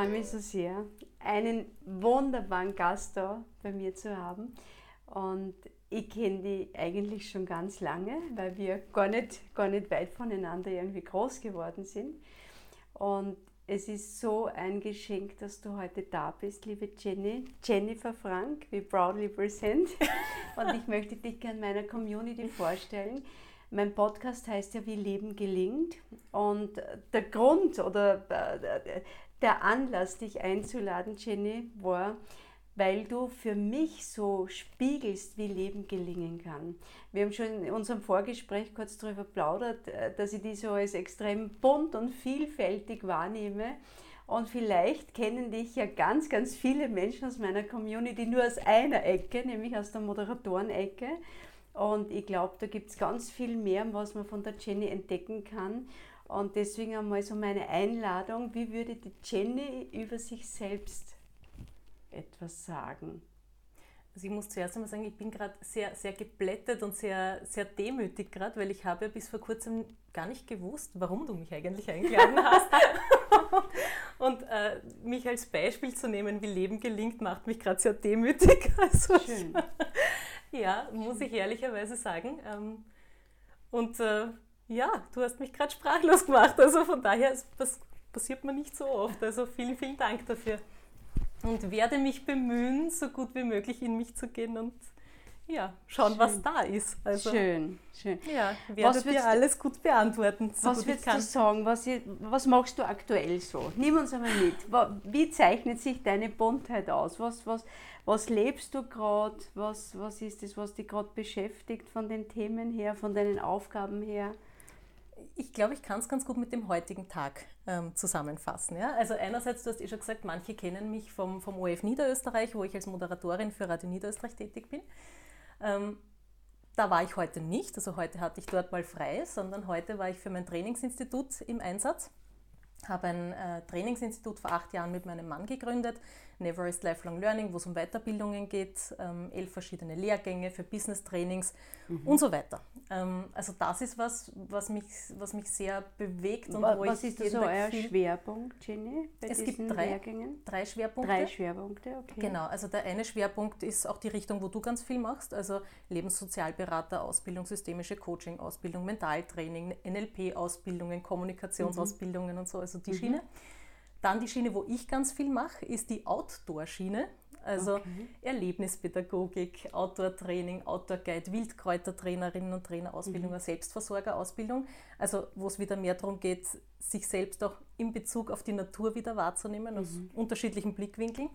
freue mich so sehr, einen wunderbaren Gast da bei mir zu haben. Und ich kenne die eigentlich schon ganz lange, weil wir gar nicht, gar nicht weit voneinander irgendwie groß geworden sind. Und es ist so ein Geschenk, dass du heute da bist, liebe Jenny. Jennifer Frank, we proudly present. Und ich möchte dich gerne meiner Community vorstellen. Mein Podcast heißt ja, wie Leben gelingt. Und der Grund oder der Anlass, dich einzuladen, Jenny, war, weil du für mich so spiegelst, wie Leben gelingen kann. Wir haben schon in unserem Vorgespräch kurz darüber plaudert, äh, dass ich dich so als extrem bunt und vielfältig wahrnehme. Und vielleicht kennen dich ja ganz, ganz viele Menschen aus meiner Community nur aus einer Ecke, nämlich aus der Moderatorenecke. Und ich glaube, da gibt es ganz viel mehr, was man von der Jenny entdecken kann. Und deswegen einmal so meine Einladung, wie würde die Jenny über sich selbst etwas sagen? Also ich muss zuerst einmal sagen, ich bin gerade sehr, sehr geblättet und sehr, sehr demütig gerade, weil ich habe bis vor kurzem gar nicht gewusst, warum du mich eigentlich eingeladen hast. und äh, mich als Beispiel zu nehmen, wie Leben gelingt, macht mich gerade sehr demütig. Also Schön. ja, muss ich ehrlicherweise sagen. Ähm, und äh, ja, du hast mich gerade sprachlos gemacht. Also von daher, das passiert mir nicht so oft. Also vielen, vielen Dank dafür und werde mich bemühen, so gut wie möglich in mich zu gehen und ja, schauen, schön. was da ist. Also, schön, schön. Ja, werde dir alles gut beantworten. So was würdest du sagen? Was, was machst du aktuell so? Nimm uns einmal mit. Wie zeichnet sich deine Buntheit aus? Was, was, was lebst du gerade? Was, was ist es, was dich gerade beschäftigt von den Themen her, von deinen Aufgaben her? Ich glaube, ich kann es ganz gut mit dem heutigen Tag ähm, zusammenfassen. Ja? Also einerseits, du hast eh schon gesagt, manche kennen mich vom, vom OF Niederösterreich, wo ich als Moderatorin für Radio Niederösterreich tätig bin. Ähm, da war ich heute nicht, also heute hatte ich dort mal frei, sondern heute war ich für mein Trainingsinstitut im Einsatz habe ein äh, Trainingsinstitut vor acht Jahren mit meinem Mann gegründet, Never is Lifelong Learning, wo es um Weiterbildungen geht, ähm, elf verschiedene Lehrgänge für Business-Trainings mhm. und so weiter. Ähm, also das ist was, was mich, was mich sehr bewegt und was, wo was ist so euer Schwerpunkt, Jenny, bei es diesen gibt drei, Lehrgängen? Drei Schwerpunkte. Drei Schwerpunkte, okay. Genau, also der eine Schwerpunkt ist auch die Richtung, wo du ganz viel machst, also Lebenssozialberater, Ausbildung, systemische Coaching-Ausbildung, Mentaltraining, NLP-Ausbildungen, Kommunikationsausbildungen mhm. und so also die mhm. Schiene. Dann die Schiene, wo ich ganz viel mache, ist die Outdoor-Schiene. Also okay. Erlebnispädagogik, Outdoor-Training, Outdoor-Guide, Wildkräutertrainerinnen und Trainer, Ausbildung, mhm. Selbstversorgerausbildung. Also wo es wieder mehr darum geht, sich selbst auch in Bezug auf die Natur wieder wahrzunehmen, mhm. aus unterschiedlichen Blickwinkeln.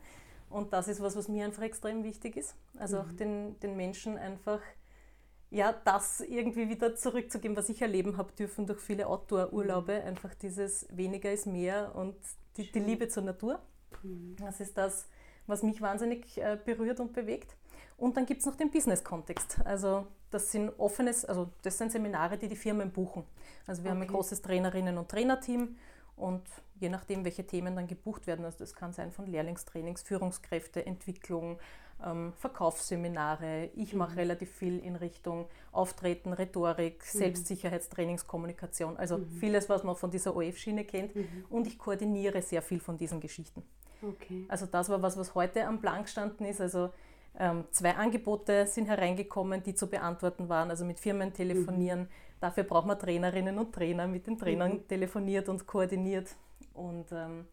Und das ist was, was mir einfach extrem wichtig ist. Also mhm. auch den, den Menschen einfach ja, das irgendwie wieder zurückzugeben, was ich erleben habe dürfen durch viele Outdoor-Urlaube. Mhm. Einfach dieses weniger ist mehr und die, die Liebe zur Natur. Mhm. Das ist das, was mich wahnsinnig äh, berührt und bewegt. Und dann gibt es noch den Business-Kontext. Also das sind offenes, also das sind Seminare, die die Firmen buchen. Also wir okay. haben ein großes Trainerinnen- und Trainerteam und je nachdem, welche Themen dann gebucht werden, also das kann sein von Lehrlingstrainings, Führungskräfte, Entwicklung, ähm, Verkaufsseminare. Ich mache mhm. relativ viel in Richtung Auftreten, Rhetorik, mhm. Selbstsicherheitstrainings, Kommunikation. Also mhm. vieles, was man von dieser OF-Schiene kennt. Mhm. Und ich koordiniere sehr viel von diesen Geschichten. Okay. Also das war was, was heute am Plan gestanden ist. Also ähm, zwei Angebote sind hereingekommen, die zu beantworten waren. Also mit Firmen telefonieren. Mhm. Dafür braucht man Trainerinnen und Trainer. Mit den Trainern telefoniert und koordiniert. Und ähm,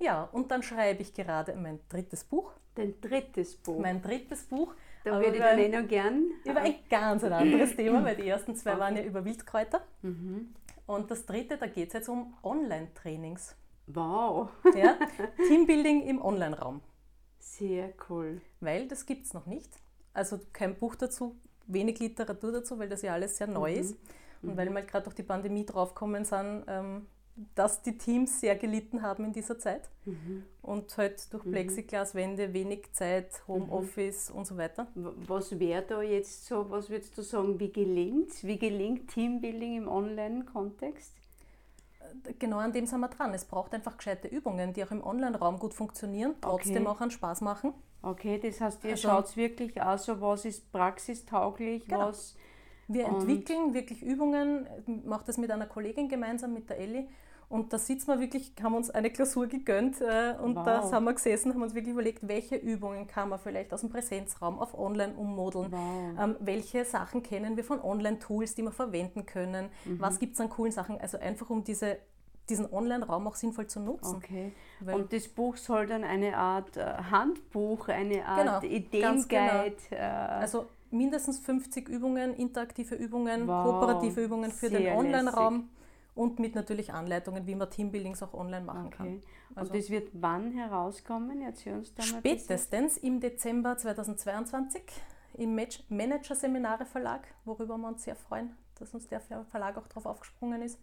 ja, und dann schreibe ich gerade mein drittes Buch. Dein drittes Buch? Mein drittes Buch. Da würde ich dann eh noch gern. Über ein ganz ein anderes Thema, weil die ersten zwei okay. waren ja über Wildkräuter. Mhm. Und das dritte, da geht es jetzt um Online-Trainings. Wow! Ja, Teambuilding im Online-Raum. Sehr cool. Weil das gibt es noch nicht. Also kein Buch dazu, wenig Literatur dazu, weil das ja alles sehr neu mhm. ist. Und mhm. weil wir halt gerade durch die Pandemie draufgekommen sind, ähm, dass die Teams sehr gelitten haben in dieser Zeit. Mhm. Und halt durch mhm. Plexiglaswände wenig Zeit, Homeoffice mhm. und so weiter. Was wäre da jetzt so, was würdest du sagen, wie gelingt Wie gelingt Teambuilding im Online-Kontext? Genau an dem sind wir dran. Es braucht einfach gescheite Übungen, die auch im Online-Raum gut funktionieren, trotzdem okay. auch einen Spaß machen. Okay, das heißt, ihr also, schaut wirklich aus, so was ist praxistauglich, genau. was. Wir entwickeln wirklich Übungen, mache das mit einer Kollegin gemeinsam, mit der Elli, Und da sitzen wir wirklich, haben uns eine Klausur gegönnt äh, und wow. da haben wir gesessen, haben uns wirklich überlegt, welche Übungen kann man vielleicht aus dem Präsenzraum auf Online ummodeln, wow. ähm, welche Sachen kennen wir von Online-Tools, die wir verwenden können, mhm. was gibt es an coolen Sachen, also einfach um diese diesen Online-Raum auch sinnvoll zu nutzen. Okay. und das Buch soll dann eine Art äh, Handbuch, eine Art genau, Ideenguide. Genau. Äh, also mindestens 50 Übungen, interaktive Übungen, wow, kooperative Übungen für den Online-Raum und mit natürlich Anleitungen, wie man Teambuildings auch online machen okay. kann. Also und das wird wann herauskommen? Erzähl uns da Spätestens im Dezember 2022 im Manager-Seminare Verlag, worüber wir uns sehr freuen, dass uns der Verlag auch darauf aufgesprungen ist.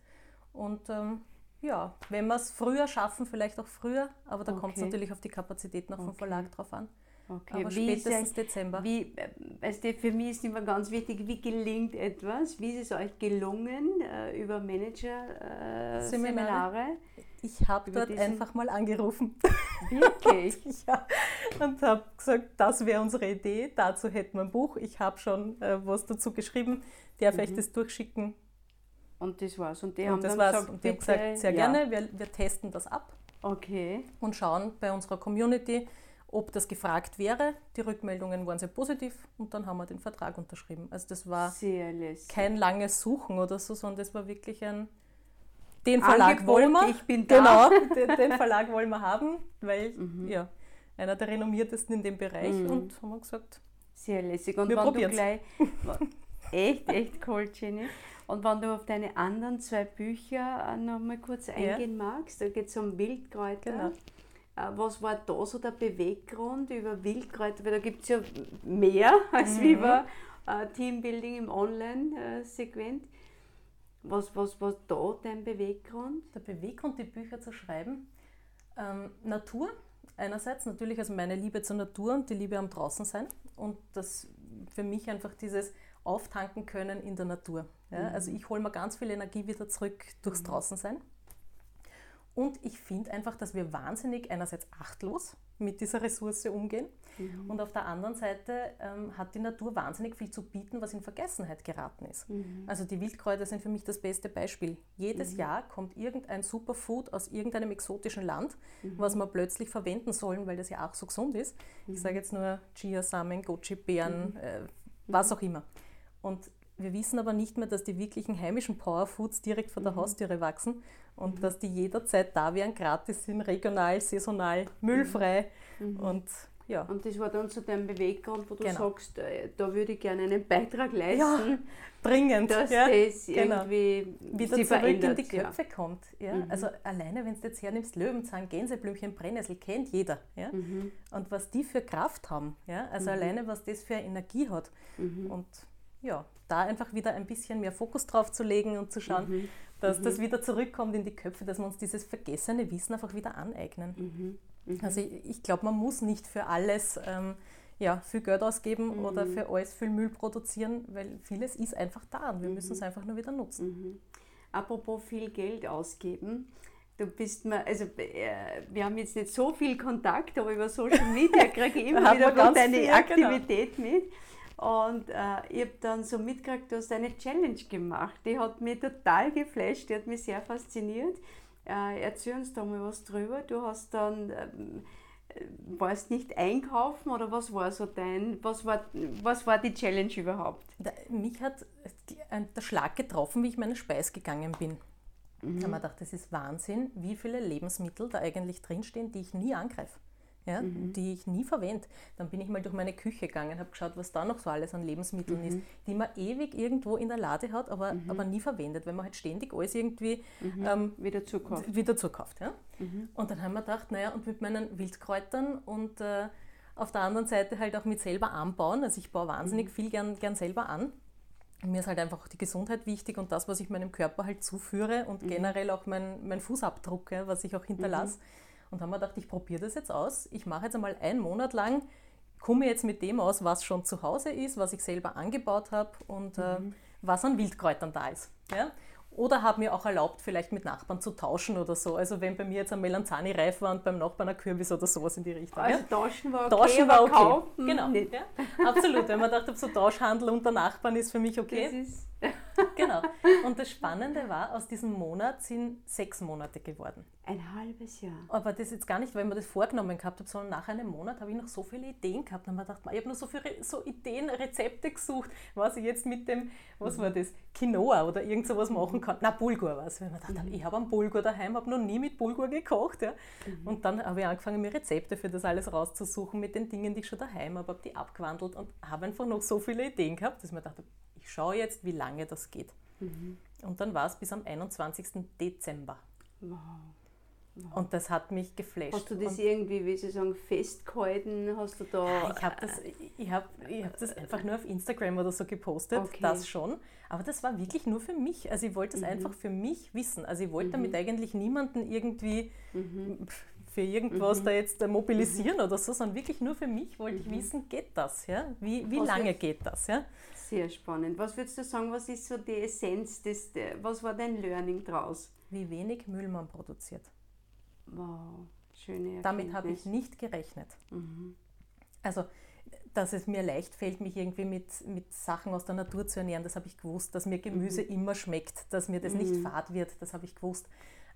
Und ähm, ja, wenn wir es früher schaffen, vielleicht auch früher, aber da okay. kommt es natürlich auf die Kapazität noch okay. vom Verlag drauf an. Okay, aber wie spätestens ja, Dezember. Wie, weißt du, für mich ist immer ganz wichtig, wie gelingt etwas? Wie ist es euch gelungen äh, über Manager-Seminare? Äh, ich habe dort diesen... einfach mal angerufen. Wirklich? ja, und habe gesagt, das wäre unsere Idee, dazu hätten wir ein Buch. Ich habe schon äh, was dazu geschrieben, darf mhm. ich das durchschicken? Und das war's. Und die und haben das dann gesagt, und die haben gesagt, sehr ja. gerne, wir, wir testen das ab. Okay. Und schauen bei unserer Community, ob das gefragt wäre. Die Rückmeldungen waren sehr positiv und dann haben wir den Vertrag unterschrieben. Also das war kein langes Suchen oder so, sondern das war wirklich ein den Verlag Angebot, wollen wir. Ich bin da. Genau, den, den Verlag wollen wir haben, weil mhm. ja, einer der renommiertesten in dem Bereich mhm. und haben wir gesagt, sehr lässig. Und wir probieren gleich echt, echt cool, Jenny. Und wenn du auf deine anderen zwei Bücher noch mal kurz eingehen ja. magst, da geht es um Wildkräuter. Genau. Äh, was war da so der Beweggrund über Wildkräuter? Weil da gibt es ja mehr als mhm. über äh, Teambuilding im Online-Segment. Was, was war da dein Beweggrund? Der Beweggrund, die Bücher zu schreiben? Ähm, Natur einerseits, natürlich also meine Liebe zur Natur und die Liebe am Draußensein und das für mich einfach dieses Auftanken können in der Natur. Ja? Mhm. Also ich hole mir ganz viel Energie wieder zurück durchs mhm. Draußensein und ich finde einfach, dass wir wahnsinnig einerseits achtlos mit dieser Ressource umgehen mhm. und auf der anderen Seite ähm, hat die Natur wahnsinnig viel zu bieten, was in Vergessenheit geraten ist. Mhm. Also die Wildkräuter sind für mich das beste Beispiel. Jedes mhm. Jahr kommt irgendein Superfood aus irgendeinem exotischen Land, mhm. was wir plötzlich verwenden sollen, weil das ja auch so gesund ist. Ich mhm. sage jetzt nur Chiasamen, Goji-Beeren, mhm. äh, was auch immer. Und wir wissen aber nicht mehr, dass die wirklichen heimischen Powerfoods direkt vor der Haustüre wachsen und mhm. dass die jederzeit da wären, gratis sind, regional, saisonal, müllfrei. Mhm. Und ja. Und das war dann so dein Beweggrund, wo du genau. sagst, äh, da würde ich gerne einen Beitrag leisten. Ja, dringend. Dass ja, das genau. irgendwie wieder zurück verändert. in die Köpfe ja. kommt. Ja? Mhm. Also alleine, wenn du jetzt hernimmst, Löwenzahn, Gänseblümchen, Brennnessel, kennt jeder. Ja? Mhm. Und was die für Kraft haben. Ja? Also mhm. alleine, was das für Energie hat. Mhm. Und ja, da einfach wieder ein bisschen mehr Fokus drauf zu legen und zu schauen, mhm. dass mhm. das wieder zurückkommt in die Köpfe, dass wir uns dieses vergessene Wissen einfach wieder aneignen. Mhm. mhm. Also ich, ich glaube, man muss nicht für alles ähm, ja, viel Geld ausgeben oder mhm. für alles viel Müll produzieren, weil vieles ist einfach da und wir müssen es einfach nur wieder nutzen. Apropos viel Geld ausgeben, du bist mir, also äh, wir haben jetzt nicht so viel Kontakt, aber über Social Media kriege ich immer wieder deine viel, genau. Aktivität genau. mit. Und äh, ich habe dann so mitgekriegt, du hast eine Challenge gemacht. Die hat mich total geflasht, die hat mich sehr fasziniert. Äh, erzähl uns da mal was drüber. Du hast dann, ähm, warst nicht einkaufen oder was war so dein, was war, was war die Challenge überhaupt? Da, mich hat der Schlag getroffen, wie ich meine Speis gegangen bin. Mhm. Da habe ich gedacht, das ist Wahnsinn, wie viele Lebensmittel da eigentlich drinstehen, die ich nie angreife ja, mhm. die ich nie verwende. Dann bin ich mal durch meine Küche gegangen, habe geschaut, was da noch so alles an Lebensmitteln mhm. ist, die man ewig irgendwo in der Lade hat, aber, mhm. aber nie verwendet, weil man halt ständig alles irgendwie mhm. ähm, wieder zukauft. Wieder zukauft ja? Mhm. Und dann haben wir gedacht, naja, und mit meinen Wildkräutern und äh, auf der anderen Seite halt auch mit selber anbauen. Also ich baue wahnsinnig mhm. viel gern, gern selber an. mir ist halt einfach die Gesundheit wichtig und das, was ich meinem Körper halt zuführe und generell auch mein, mein Fußabdruck, ja, was ich auch hinterlasse und haben wir gedacht, ich probiere das jetzt aus. Ich mache jetzt einmal einen Monat lang, komme jetzt mit dem aus, was schon zu Hause ist, was ich selber angebaut habe und äh, mhm. äh, was an Wildkräutern da ist. Ja? Oder habe mir auch erlaubt, vielleicht mit Nachbarn zu tauschen oder so. Also wenn bei mir jetzt ein Melanzani reif war und beim Nachbarn ein Kürbis oder sowas in die Richtung. Also ja? tauschen war okay, tauschen war okay. Kaufen genau, Ja? absolut. Wenn man dachte, so Tauschhandel unter Nachbarn ist für mich okay. Genau. Und das Spannende war, aus diesem Monat sind sechs Monate geworden. Ein halbes Jahr. Aber das jetzt gar nicht, weil ich mir das vorgenommen gehabt habe, sondern nach einem Monat habe ich noch so viele Ideen gehabt. Und habe mir gedacht, ich habe noch so viele so Ideen, Rezepte gesucht, was ich jetzt mit dem, was mhm. war das, Quinoa oder irgend sowas machen kann. Na, Bulgur war es. Weil ich mir gedacht mhm. ich habe einen Bulgur daheim, habe noch nie mit Bulgur gekocht. Ja. Mhm. Und dann habe ich angefangen, mir Rezepte für das alles rauszusuchen mit den Dingen, die ich schon daheim habe, habe die abgewandelt und habe einfach noch so viele Ideen gehabt, dass ich mir dachte, ich schaue jetzt, wie lange das geht. Mhm. Und dann war es bis am 21. Dezember. Wow. Und das hat mich geflasht. Hast du das und irgendwie, wie Sie sagen, festgehalten? Hast du da. Ich habe das, ich hab, ich hab das einfach nur auf Instagram oder so gepostet, okay. das schon. Aber das war wirklich nur für mich. Also ich wollte es mhm. einfach für mich wissen. Also ich wollte mhm. damit eigentlich niemanden irgendwie mhm. Für irgendwas mhm. da jetzt äh, mobilisieren oder so, sondern wirklich nur für mich wollte ich mhm. wissen, geht das? Ja? Wie, wie lange geht das? Ja? Sehr spannend. Was würdest du sagen, was ist so die Essenz, des, was war dein Learning draus? Wie wenig Müll man produziert. Wow, schöne Erkenntnis. Damit habe ich nicht gerechnet. Mhm. Also, dass es mir leicht fällt, mich irgendwie mit, mit Sachen aus der Natur zu ernähren, das habe ich gewusst. Dass mir Gemüse mhm. immer schmeckt, dass mir das mhm. nicht fad wird, das habe ich gewusst.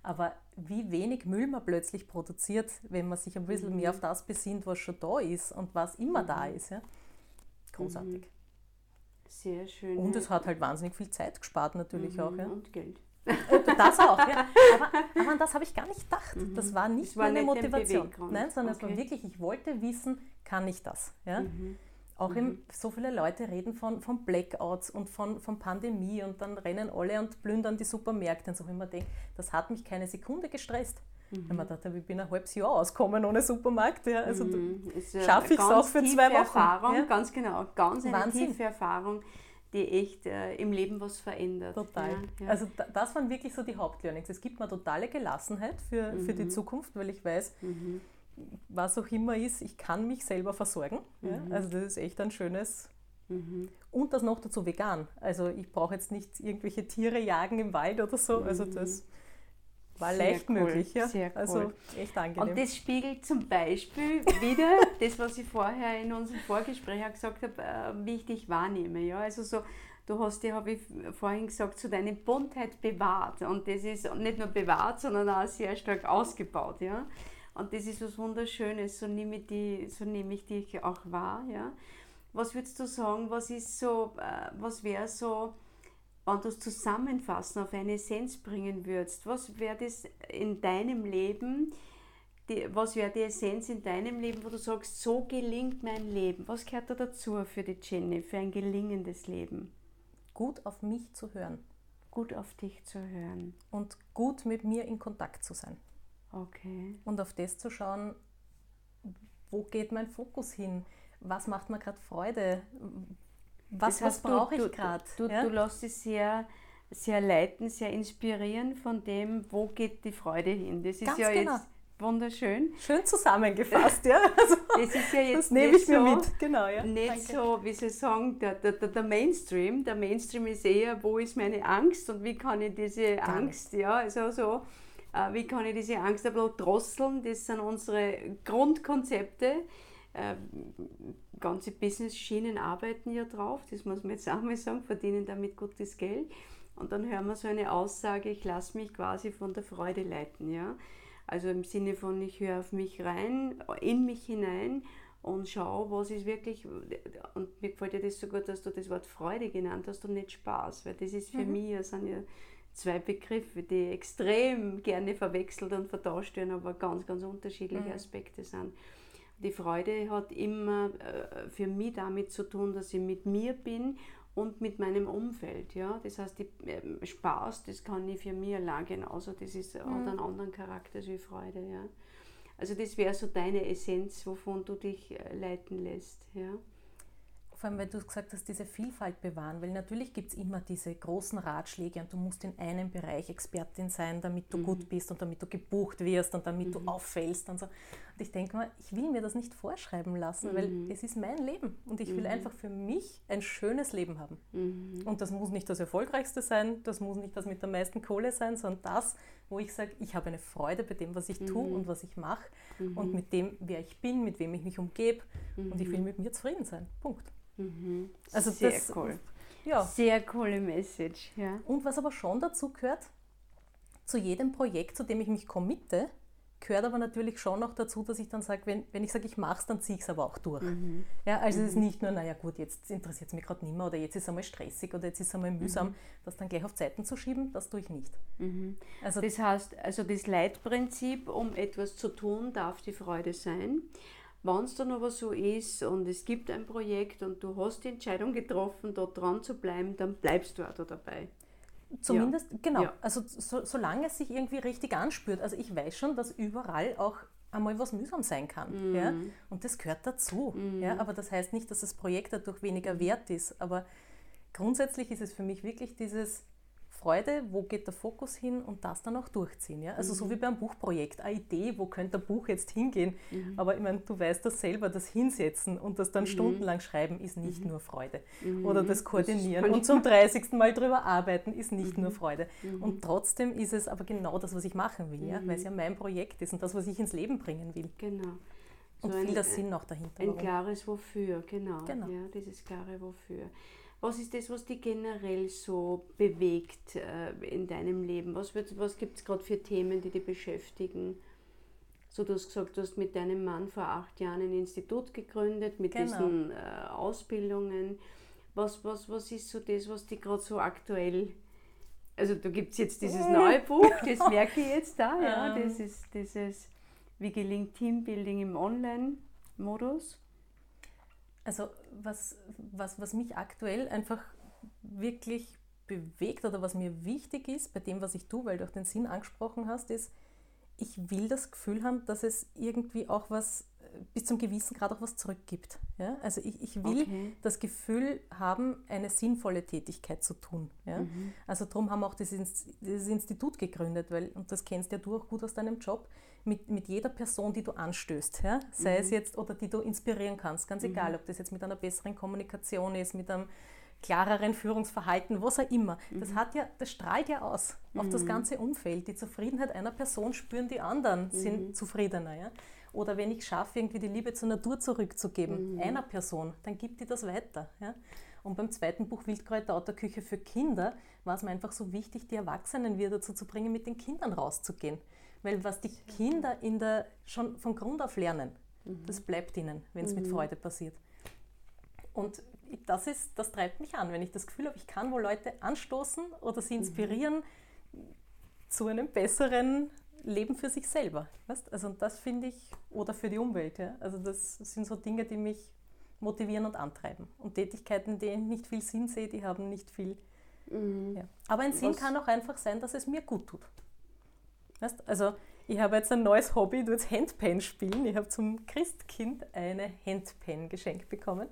Aber wie wenig Müll man plötzlich produziert, wenn man sich ein bisschen mehr mhm. auf das besinnt, was schon da ist und was immer da mhm. ist. Ja? Großartig. Mhm. Sehr schön. Und es hat halt wahnsinnig viel Zeit gespart natürlich auch. Ja? Und Geld. Und das auch, ja. Aber, aber an das habe ich gar nicht gedacht. Mhm. Das war nicht das war meine Motivation. Nein, sondern okay. es war wirklich, ich wollte wissen, kann ich das? Ja? Mhm. Auch mhm. Im, so viele Leute reden von, von Blackouts und von, von Pandemie und dann rennen alle und plündern die Supermärkte und so. Mir denke, das hat mich keine Sekunde gestresst. Mhm. Wenn man dachte, ich bin ein halbes Jahr ausgekommen ohne Supermarkt. Ja. Also mhm. schaffe ich es auch für zwei Wochen. Erfahrung, ja. Ganz genau, ganz eine Wahnsinn. tiefe Erfahrung die echt äh, im Leben was verändert. Total. Ja, ja. Also das waren wirklich so die Hauptlearnings. Es gibt mir totale Gelassenheit für, mhm. für die mhm. Zukunft, weil ich weiß, mhm. Was auch immer ist, ich kann mich selber versorgen. Mhm. Ja? Also das ist echt ein schönes. Mhm. Und das noch dazu vegan. Also ich brauche jetzt nicht irgendwelche Tiere jagen im Wald oder so. Also mhm. das war Sehr leicht cool. möglich, ja. Sehr also cool. Echt angenehm. Und das spiegelt zum Beispiel wieder das, was ich vorher in unserem Vorgespräch auch gesagt habe, äh, wie ich dich wahrnehme. Ja? Also so, du hast ja, habe ich vorhin gesagt, so deine Buntheit bewahrt. Und das ist nicht nur bewahrt, sondern auch sehr stark ausgebaut. Ja? Und das ist was Wunderschönes, so nehme ich, die, so nehme ich dich auch wahr. Ja? Was würdest du sagen, was ist so, äh, was wäre so wenn du es zusammenfassen, auf eine Essenz bringen würdest, was wäre das in deinem Leben, die, was wäre die Essenz in deinem Leben, wo du sagst, so gelingt mein Leben? Was gehört da dazu für die Jenny, für ein gelingendes Leben? Gut auf mich zu hören. Gut auf dich zu hören. Und gut mit mir in Kontakt zu sein. Okay. Und auf das zu schauen, wo geht mein Fokus hin? Was macht mir gerade Freude? was, was brauche ich gerade? Du, du, ja? du lässt dich sehr, sehr leiten, sehr inspirieren von dem, wo geht die Freude hin. Das ist Ganz ja genau. jetzt wunderschön. Schön zusammengefasst, ja. Also, das ist ja jetzt das nehme ich mir so, mit, genau, ja. Nicht Danke. so, wie Sie sagen, der, der, der Mainstream. Der Mainstream ist eher, wo ist meine Angst und wie kann ich diese Gar Angst, nicht. ja, also so, wie kann ich diese Angst ein bisschen drosseln. Das sind unsere Grundkonzepte. Äh, ganze Business-Schienen arbeiten ja drauf, das muss man jetzt auch mal sagen, verdienen damit gutes Geld. Und dann hören wir so eine Aussage, ich lasse mich quasi von der Freude leiten. Ja? Also im Sinne von, ich höre auf mich rein, in mich hinein und schaue, was ist wirklich, und mir gefällt dir das so gut, dass du das Wort Freude genannt hast und nicht Spaß, weil das ist für mhm. mich, das sind ja zwei Begriffe, die extrem gerne verwechselt und vertauscht werden, aber ganz, ganz unterschiedliche mhm. Aspekte sind. Die Freude hat immer äh, für mich damit zu tun, dass ich mit mir bin und mit meinem Umfeld. Ja? Das heißt, die, äh, Spaß, das kann ich für mich allein genauso. Das ist, mhm. hat einen anderen Charakter als wie Freude. Ja? Also das wäre so deine Essenz, wovon du dich äh, leiten lässt. Ja? Vor allem, weil du gesagt hast, diese Vielfalt bewahren, weil natürlich gibt es immer diese großen Ratschläge und du musst in einem Bereich Expertin sein, damit du mhm. gut bist und damit du gebucht wirst und damit mhm. du auffällst und so. Ich denke mal, ich will mir das nicht vorschreiben lassen, mhm. weil es ist mein Leben und ich will mhm. einfach für mich ein schönes Leben haben. Mhm. Und das muss nicht das Erfolgreichste sein, das muss nicht das mit der meisten Kohle sein, sondern das, wo ich sage, ich habe eine Freude bei dem, was ich tue mhm. und was ich mache und mit dem, wer ich bin, mit wem ich mich umgebe und ich will mit mir zufrieden sein. Punkt. Mhm. Also Sehr das, cool. Ja. Sehr coole Message. Ja. Und was aber schon dazu gehört, zu jedem Projekt, zu dem ich mich committe, gehört aber natürlich schon noch dazu, dass ich dann sage, wenn, wenn ich sage, ich mache es, dann ziehe ich es aber auch durch. Mhm. Ja, also mhm. es ist mhm. nicht nur, naja gut, jetzt interessiert es mich gerade nicht mehr oder jetzt ist es einmal stressig oder jetzt ist es einmal mühsam, mhm. das dann gleich auf Zeiten zu schieben, das tue ich nicht. Mhm. Also das heißt, also das Leitprinzip, um etwas zu tun, darf die Freude sein. Wenn es dann aber so ist und es gibt ein Projekt und du hast die Entscheidung getroffen, dort dran zu bleiben, dann bleibst du auch da dabei. Zumindest, ja. genau. Ja. Also so, solange es sich irgendwie richtig anspürt. Also ich weiß schon, dass überall auch einmal was mühsam sein kann. Mhm. Ja? Und das gehört dazu. Mhm. Ja? Aber das heißt nicht, dass das Projekt dadurch weniger wert ist. Aber grundsätzlich ist es für mich wirklich dieses Freude, wo geht der Fokus hin und das dann auch durchziehen. Ja? Also mhm. so wie beim Buchprojekt, eine Idee, wo könnte ein Buch jetzt hingehen. Mhm. Aber ich meine, du weißt das selber, das Hinsetzen und das dann mhm. stundenlang schreiben ist nicht mhm. nur Freude. Mhm. Oder das Koordinieren das und zum 30. Mal drüber arbeiten ist nicht nur mhm. Freude. Und trotzdem ist es aber genau das, was ich machen will, ja? weil es ja mein Projekt ist und das, was ich ins Leben bringen will. Genau. So und viel der Sinn noch dahinter. Ein warum. klares Wofür, genau. genau. Ja, dieses klare Wofür. Was ist das, was dich generell so bewegt äh, in deinem Leben? Was, was gibt es gerade für Themen, die dich beschäftigen? So, du hast gesagt, du hast mit deinem Mann vor acht Jahren ein Institut gegründet mit genau. diesen äh, Ausbildungen. Was, was, was ist so das, was dich gerade so aktuell also da gibt es jetzt dieses neue Buch, das merke ich jetzt da, ja, das ist dieses Wie gelingt Teambuilding im Online-Modus. Also was, was, was mich aktuell einfach wirklich bewegt oder was mir wichtig ist bei dem, was ich tue, weil du auch den Sinn angesprochen hast, ist, ich will das Gefühl haben, dass es irgendwie auch was bis zum gewissen Grad auch was zurückgibt. Ja? Also ich, ich will okay. das Gefühl haben, eine sinnvolle Tätigkeit zu tun. Ja? Mhm. Also darum haben wir auch dieses, dieses Institut gegründet, weil, und das kennst ja du auch gut aus deinem Job, mit, mit jeder Person, die du anstößt, ja? sei mhm. es jetzt oder die du inspirieren kannst, ganz mhm. egal, ob das jetzt mit einer besseren Kommunikation ist, mit einem klareren Führungsverhalten, was auch immer. Das mhm. hat ja, das strahlt ja aus auf das mhm. ganze Umfeld. Die Zufriedenheit einer Person spüren die anderen, sind mhm. zufriedener. Ja? Oder wenn ich schaffe, irgendwie die Liebe zur Natur zurückzugeben, mhm. einer Person, dann gibt die das weiter. Ja? Und beim zweiten Buch Wildkräuter out der Küche für Kinder war es mir einfach so wichtig, die Erwachsenen wieder dazu zu bringen, mit den Kindern rauszugehen. Weil was die Kinder in der, schon von Grund auf lernen, mhm. das bleibt ihnen, wenn es mhm. mit Freude passiert. Und das, ist, das treibt mich an, wenn ich das Gefühl habe, ich kann wohl Leute anstoßen oder sie mhm. inspirieren zu einem besseren Leben für sich selber. Weißt? Also das finde ich, oder für die Umwelt. Ja? Also das sind so Dinge, die mich motivieren und antreiben. Und Tätigkeiten, ich nicht viel Sinn sehe, die haben nicht viel. Mhm. Ja. Aber ein Sinn Was? kann auch einfach sein, dass es mir gut tut. Weißt? Also ich habe jetzt ein neues Hobby, du jetzt Handpan spielen. Ich habe zum Christkind eine Handpan geschenkt bekommen.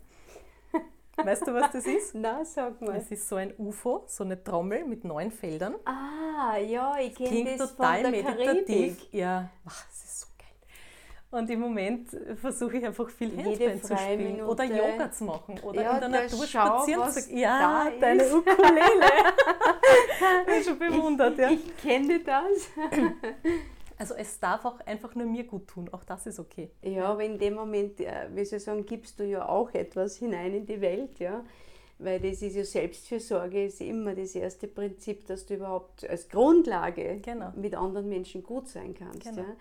Weißt du, was das ist? Na, sag mal. Es ist so ein UFO, so eine Trommel mit neun Feldern. Ah, ja, ich kenne das total von der meditativ. Karibik. Ja, ach, es ist so geil. Und im Moment versuche ich einfach viel Handband zu spielen Minute. oder Yoga zu machen oder ja, in der Natur schau, spazieren zu gehen. Ja, deine Ukulele. ich bin schon bewundert. Ich, ja. ich kenne das. Also es darf auch einfach nur mir gut tun, auch das ist okay. Ja, aber in dem Moment, äh, wie Sie sagen, gibst du ja auch etwas hinein in die Welt, ja. Weil das ist ja Selbstfürsorge, ist immer das erste Prinzip, dass du überhaupt als Grundlage genau. mit anderen Menschen gut sein kannst. Genau. Ja.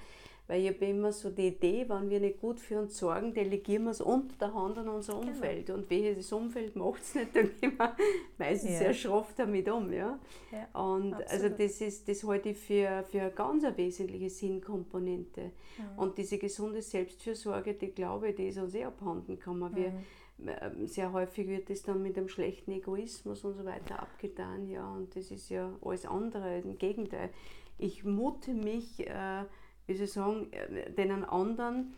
Weil ich habe immer so die Idee, wenn wir nicht gut für uns sorgen, delegieren wir es unter der Hand an unser genau. Umfeld. Genau. Und welches Umfeld macht es nicht, dann gehen wir meistens ja. sehr schroff damit um. Ja? ja und absolut. also das ist, das halte ich für, für eine ganz eine wesentliche Sinnkomponente. Mhm. Und diese gesunde Selbstfürsorge, die glaube ich, die ist uns eh abhanden gekommen. Wir, mhm. Ähm, sehr häufig wird das dann mit einem schlechten Egoismus und so weiter abgetan, ja, und das ist ja alles andere, im Gegenteil. Ich mute mich äh, wie soll ich sagen, den anderen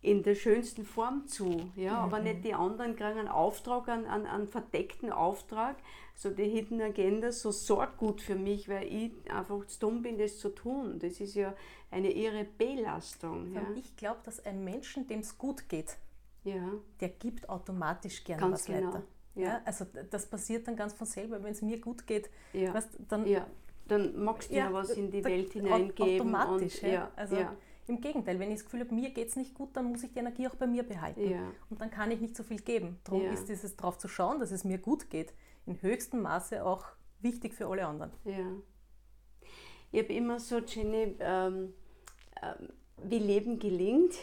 in der schönsten Form zu. Ja? Mhm. Aber nicht die anderen kriegen einen Auftrag, einen, einen, einen, verdeckten Auftrag, so die Hidden Agenda, so sorgt gut für mich, weil ich einfach zu dumm bin, das zu tun. Das ist ja eine irre Belastung. Ja? Ich glaube, dass ein Menschen, dem es gut geht, ja. der gibt automatisch gerne was genau. weiter. Ja. ja. also das passiert dann ganz von selber, wenn es mir gut geht, ja. weißt, dann ja dann magst du ja, was in die Welt hineingeben. Automatisch, und, ja. Also ja. Im Gegenteil, wenn ich das Gefühl habe, mir geht es nicht gut, dann muss ich die Energie auch bei mir behalten. Ja. Und dann kann ich nicht so viel geben. Darum Ja. ist dieses darauf zu schauen, dass es mir gut geht, in höchstem Maße auch wichtig für alle anderen. Ja. Ich habe immer so, Jenny, ähm, ähm, wie Leben gelingt,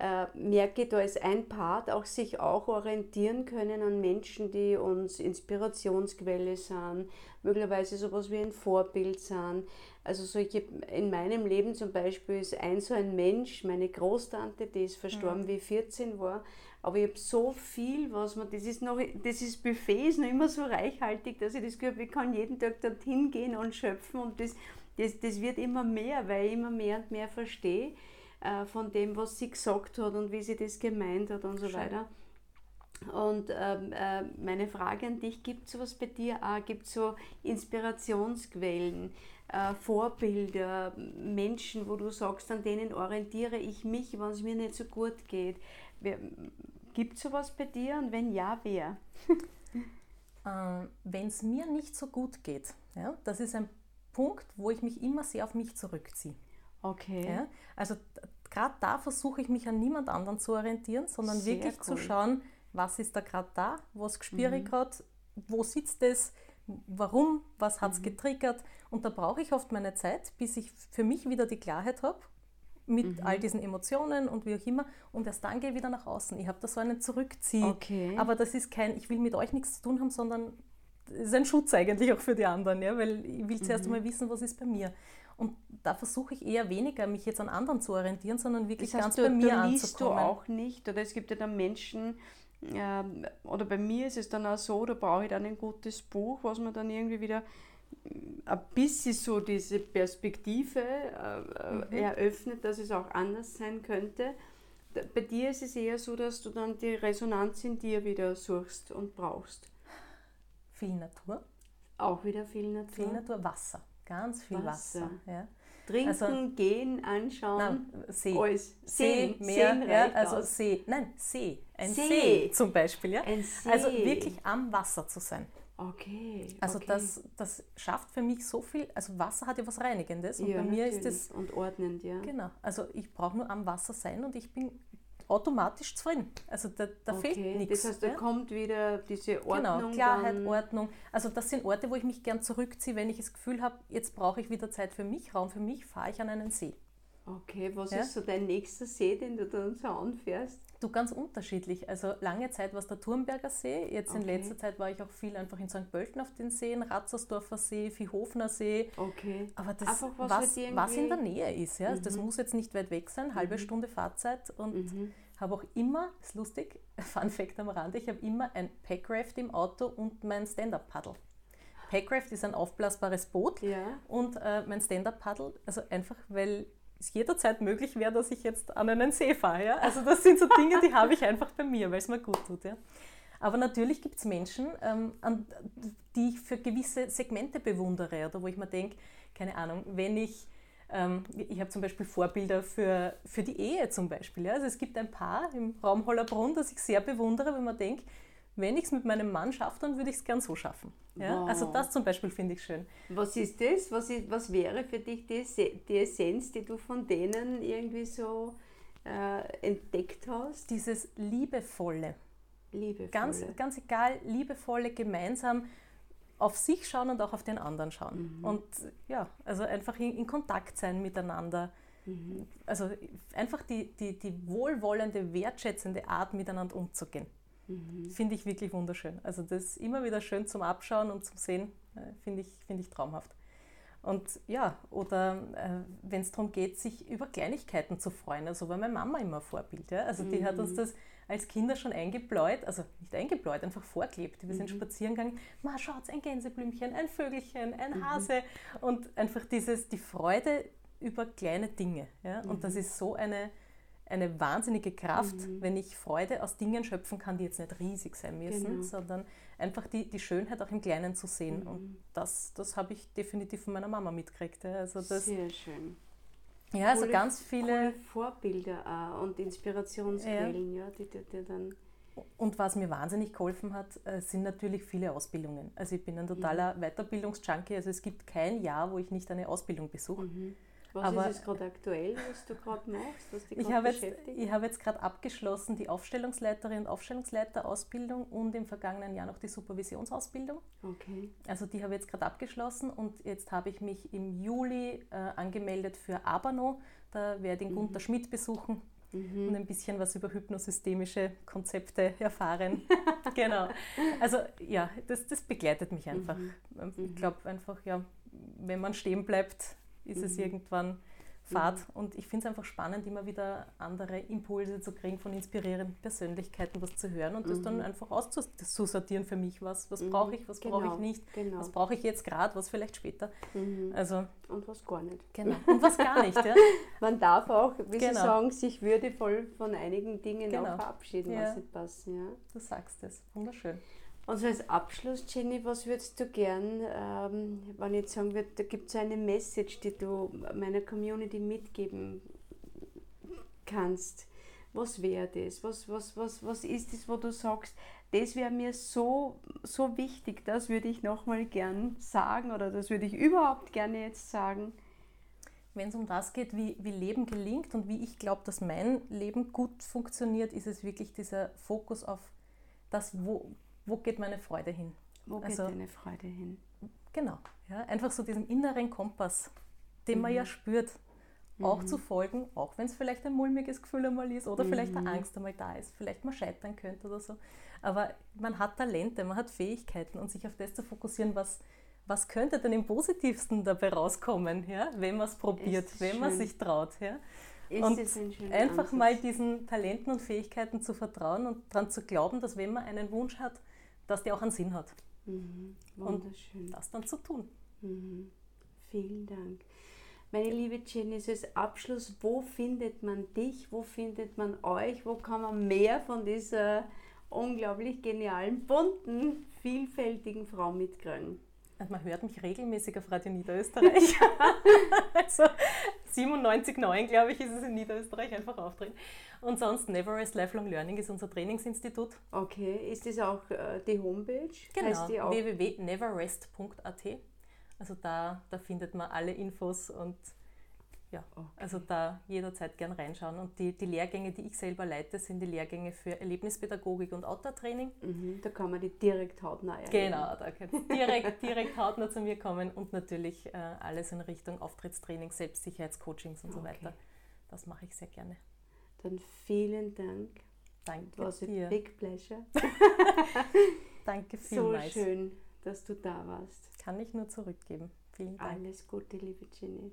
äh, merke, da ist ein Part, auch sich auch orientieren können an Menschen, die uns Inspirationsquelle sind, möglicherweise sowas wie ein Vorbild sind. Also solche, in meinem Leben zum Beispiel ist ein so ein Mensch, meine Großtante, die ist verstorben, wie ich 14 war, aber ich habe so viel, was man, das ist noch, das ist Buffet ist noch immer so reichhaltig, dass ich das Gefühl habe, ich kann jeden Tag dorthin gehen und schöpfen und das, das, das wird immer mehr, weil ich immer mehr und mehr verstehe äh, von dem, was sie gesagt hat und wie sie das gemeint hat und so Schön. weiter. Und ähm, äh, meine Frage an dich, gibt es sowas bei dir auch? Gibt es so Inspirationsquellen, äh, Vorbilder, Menschen, wo du sagst, an denen orientiere ich mich, wenn es mir nicht so gut geht? Gibt es sowas bei dir und wenn ja, wer? Ähm, Wenn es mir nicht so gut geht, ja, das ist ein Punkt, wo ich mich immer sehr auf mich zurückziehe. Okay. Ja? Also gerade da versuche ich mich an niemand anderen zu orientieren, sondern Sehr wirklich zu cool. Mhm. schauen, was ist da gerade da, was spüre ich gerade, wo sitzt es, warum, was hat es Mhm. getriggert. Und da brauche ich oft meine Zeit, bis ich für mich wieder die Klarheit habe mit Mhm. all diesen Emotionen und wie auch immer. Und erst dann gehe ich wieder nach außen. Ich habe da so einen Zurückzieh. Okay. Aber das ist kein, ich will mit euch nichts zu tun haben, sondern es ist ein Schutz eigentlich auch für die anderen, ja? weil ich will zuerst Mhm. einmal wissen, was ist bei mir. Und da versuche ich eher weniger, mich jetzt an anderen zu orientieren, sondern wirklich Das heißt, ganz du, bei mir du liest du auch nicht, oder es gibt ja dann Menschen, ähm, oder bei mir ist es dann auch so, da brauche ich dann ein gutes Buch, was mir dann irgendwie wieder mm, ein bisschen so diese Perspektive äh, äh, eröffnet, dass es auch anders sein könnte. Da- Bei dir ist es eher so, dass du dann die Resonanz in dir wieder suchst und brauchst. Viel Natur, Auch wieder viel Natur. viel Natur, Wasser, ganz viel Wasser. Wasser. ja. Trinken, Also- gehen, anschauen. Nein, See. Alles. See, Sehen, Meer, sehen ja, also aus. See. Nein, See. Ein See. See, zum Beispiel. Ja? See. Also wirklich am Wasser zu sein. Okay. Also okay. das, das schafft für mich so viel, also Wasser hat ja was Reinigendes und ja, bei mir ist natürlich. es, Und ordnend, ja. genau, also ich brauche nur am Wasser sein und ich bin automatisch zufrieden. Also da, da okay. fehlt nichts. Das heißt, da ja? kommt wieder diese Ordnung. Genau, Klarheit, Ordnung. Also das sind Orte, wo ich mich gern zurückziehe, wenn ich das Gefühl habe, jetzt brauche ich wieder Zeit für mich, Raum für mich, fahre ich an einen See. Okay, was Ja. ist so dein nächster See, den du dann so anfährst? Du, ganz unterschiedlich. Also lange Zeit war es der Turmberger See. Jetzt in Okay. letzter Zeit war ich auch viel einfach in St. Pölten auf den Seen, Ratzersdorfer See, Viehhofener See. Okay. Aber das, Einfach was was, halt was, in der irgendwie- Nähe ist, ja. Also Das muss jetzt nicht weit weg sein, halbe Stunde Fahrzeit und habe auch immer, ist lustig, Fun Fact am Rande, ich habe immer ein Packraft im Auto und mein Stand-Up-Paddle. Packraft ist ein aufblasbares Boot Ja. und äh, mein Stand-Up-Paddle, also einfach, weil es jederzeit möglich wäre, dass ich jetzt an einen See fahre. Ja? Also das sind so Dinge, die habe ich einfach bei mir, weil es mir gut tut. Ja? Aber natürlich gibt es Menschen, ähm, an, die ich für gewisse Segmente bewundere oder wo ich mir denke, keine Ahnung, wenn ich, ähm, ich habe zum Beispiel Vorbilder für, für die Ehe zum Beispiel. Ja? Also es gibt ein Paar im Raum Hollerbrunn, das ich sehr bewundere, wenn man denkt, wenn ich es mit meinem Mann schaffe, dann würde ich es gern so schaffen. Ja? Wow. Also das zum Beispiel finde ich schön. Was ist das? Was, ist, was wäre für dich die, die Essenz, die du von denen irgendwie so äh, entdeckt hast? Dieses Liebevolle, Liebevolle. ganz, ganz egal, liebevolle, gemeinsam auf sich schauen und auch auf den anderen schauen. Und ja, also einfach in, in Kontakt sein miteinander. Also einfach die, die, die wohlwollende, wertschätzende Art, miteinander umzugehen. Finde ich wirklich wunderschön. Also das ist immer wieder schön zum Abschauen und zum Sehen, äh, finde ich, finde ich traumhaft. Und ja, oder äh, wenn es darum geht, sich über Kleinigkeiten zu freuen. Also war meine Mama immer Vorbild. Ja? Also die hat uns das als Kinder schon eingebläut, also nicht eingebläut, einfach vorgelebt. Wir sind spazieren gegangen, ma schaut, ein Gänseblümchen, ein Vögelchen, ein Hase und einfach dieses, die Freude über kleine Dinge. Ja? Und das ist so eine, eine wahnsinnige Kraft, wenn ich Freude aus Dingen schöpfen kann, die jetzt nicht riesig sein müssen, Genau. sondern einfach die, die Schönheit auch im Kleinen zu sehen. Und das, das habe ich definitiv von meiner Mama mitgekriegt. Ja. Also das, Sehr schön. ja, also Coole- ganz viele. Vorbilder auch und Inspirationsquellen, ja. die dir dann. Und was mir wahnsinnig geholfen hat, äh, sind natürlich viele Ausbildungen. Also ich bin ein totaler Weiterbildungsjunkie. Also es gibt kein Jahr, wo ich nicht eine Ausbildung besuche. Was Aber ist gerade aktuell, was du gerade machst, was dich ich habe jetzt, ich habe jetzt gerade abgeschlossen die Aufstellungsleiterin und Aufstellungsleiterausbildung und im vergangenen Jahr noch die Supervisionsausbildung. Okay. Also die habe ich jetzt gerade abgeschlossen und jetzt habe ich mich im Juli äh, angemeldet für Abano. Da werde ich den Gunter Schmidt besuchen und ein bisschen was über hypnosystemische Konzepte erfahren. genau. Also ja, das, das begleitet mich einfach. Ähm, Ich glaube einfach, ja, wenn man stehen bleibt, ist es irgendwann Fahrt. Und ich finde es einfach spannend, immer wieder andere Impulse zu kriegen von inspirierenden Persönlichkeiten, was zu hören und das dann einfach auszusortieren für mich. Was, was brauche ich, was brauche ich Genau, nicht, genau. was brauche ich jetzt gerade, was vielleicht später. Also, Und was gar nicht. genau. Und was gar nicht, ja. Man darf auch, wie Sie Genau. sagen, sich würdevoll von einigen Dingen Genau. auch verabschieden, Ja. was nicht passen. Ja. Du sagst es. Wunderschön. Und so als Abschluss, Jenny, was würdest du gern, ähm, wenn ich jetzt sagen würde, da gibt es eine Message, die du meiner Community mitgeben kannst? Was wäre das? Was, was, was, was ist das, wo du sagst, das wäre mir so, so wichtig, das würde ich nochmal gern sagen oder das würde ich überhaupt gerne jetzt sagen? Wenn es um das geht, wie, wie Leben gelingt und wie ich glaube, dass mein Leben gut funktioniert, ist es wirklich dieser Fokus auf das, wo, wo geht meine Freude hin. Wo geht Also- deine Freude hin? Genau. Ja, einfach so diesem inneren Kompass, den man ja spürt, auch zu folgen, auch wenn es vielleicht ein mulmiges Gefühl einmal ist oder vielleicht eine Angst einmal da ist, vielleicht man scheitern könnte oder so. Aber man hat Talente, man hat Fähigkeiten und sich auf das zu fokussieren, was, was könnte denn im Positivsten dabei rauskommen, ja, wenn man es probiert, Ist wenn man sich traut. Ja. Ist und ein einfach Ansatz? mal diesen Talenten und Fähigkeiten zu vertrauen und daran zu glauben, dass wenn man einen Wunsch hat, dass der auch einen Sinn hat. Mhm. Und Wunderschön. das dann zu tun. Mhm. Vielen Dank. Meine liebe Jenny, so als Abschluss, wo findet man dich, wo findet man euch, wo kann man mehr von dieser unglaublich genialen, bunten, vielfältigen Frau mitkriegen? Und man hört mich regelmäßig auf Radio Niederösterreich. also 97,9 glaube ich, ist es in Niederösterreich einfach auftreten. Und sonst Never Rest Lifelong Learning ist unser Trainingsinstitut. Okay, ist das auch äh, die Homepage? Genau, Heißt die auch? www.neverrest.at. Also da, da findet man alle Infos und ja, also da jederzeit gern reinschauen. Und die, die Lehrgänge, die ich selber leite, sind die Lehrgänge für Erlebnispädagogik und Outdoor-Training. Mhm, da kann man die direkt hautnah erleben. Genau, da ihr direkt, direkt hautnah zu mir kommen und natürlich äh, alles in Richtung Auftrittstraining, Selbstsicherheitscoachings und so Okay. weiter. Das mache ich sehr gerne. Dann vielen Dank. Danke was dir. big pleasure. Danke So vielmals. schön, dass du da warst. Kann ich nur zurückgeben. Vielen Dank. Alles Gute, liebe Jenny.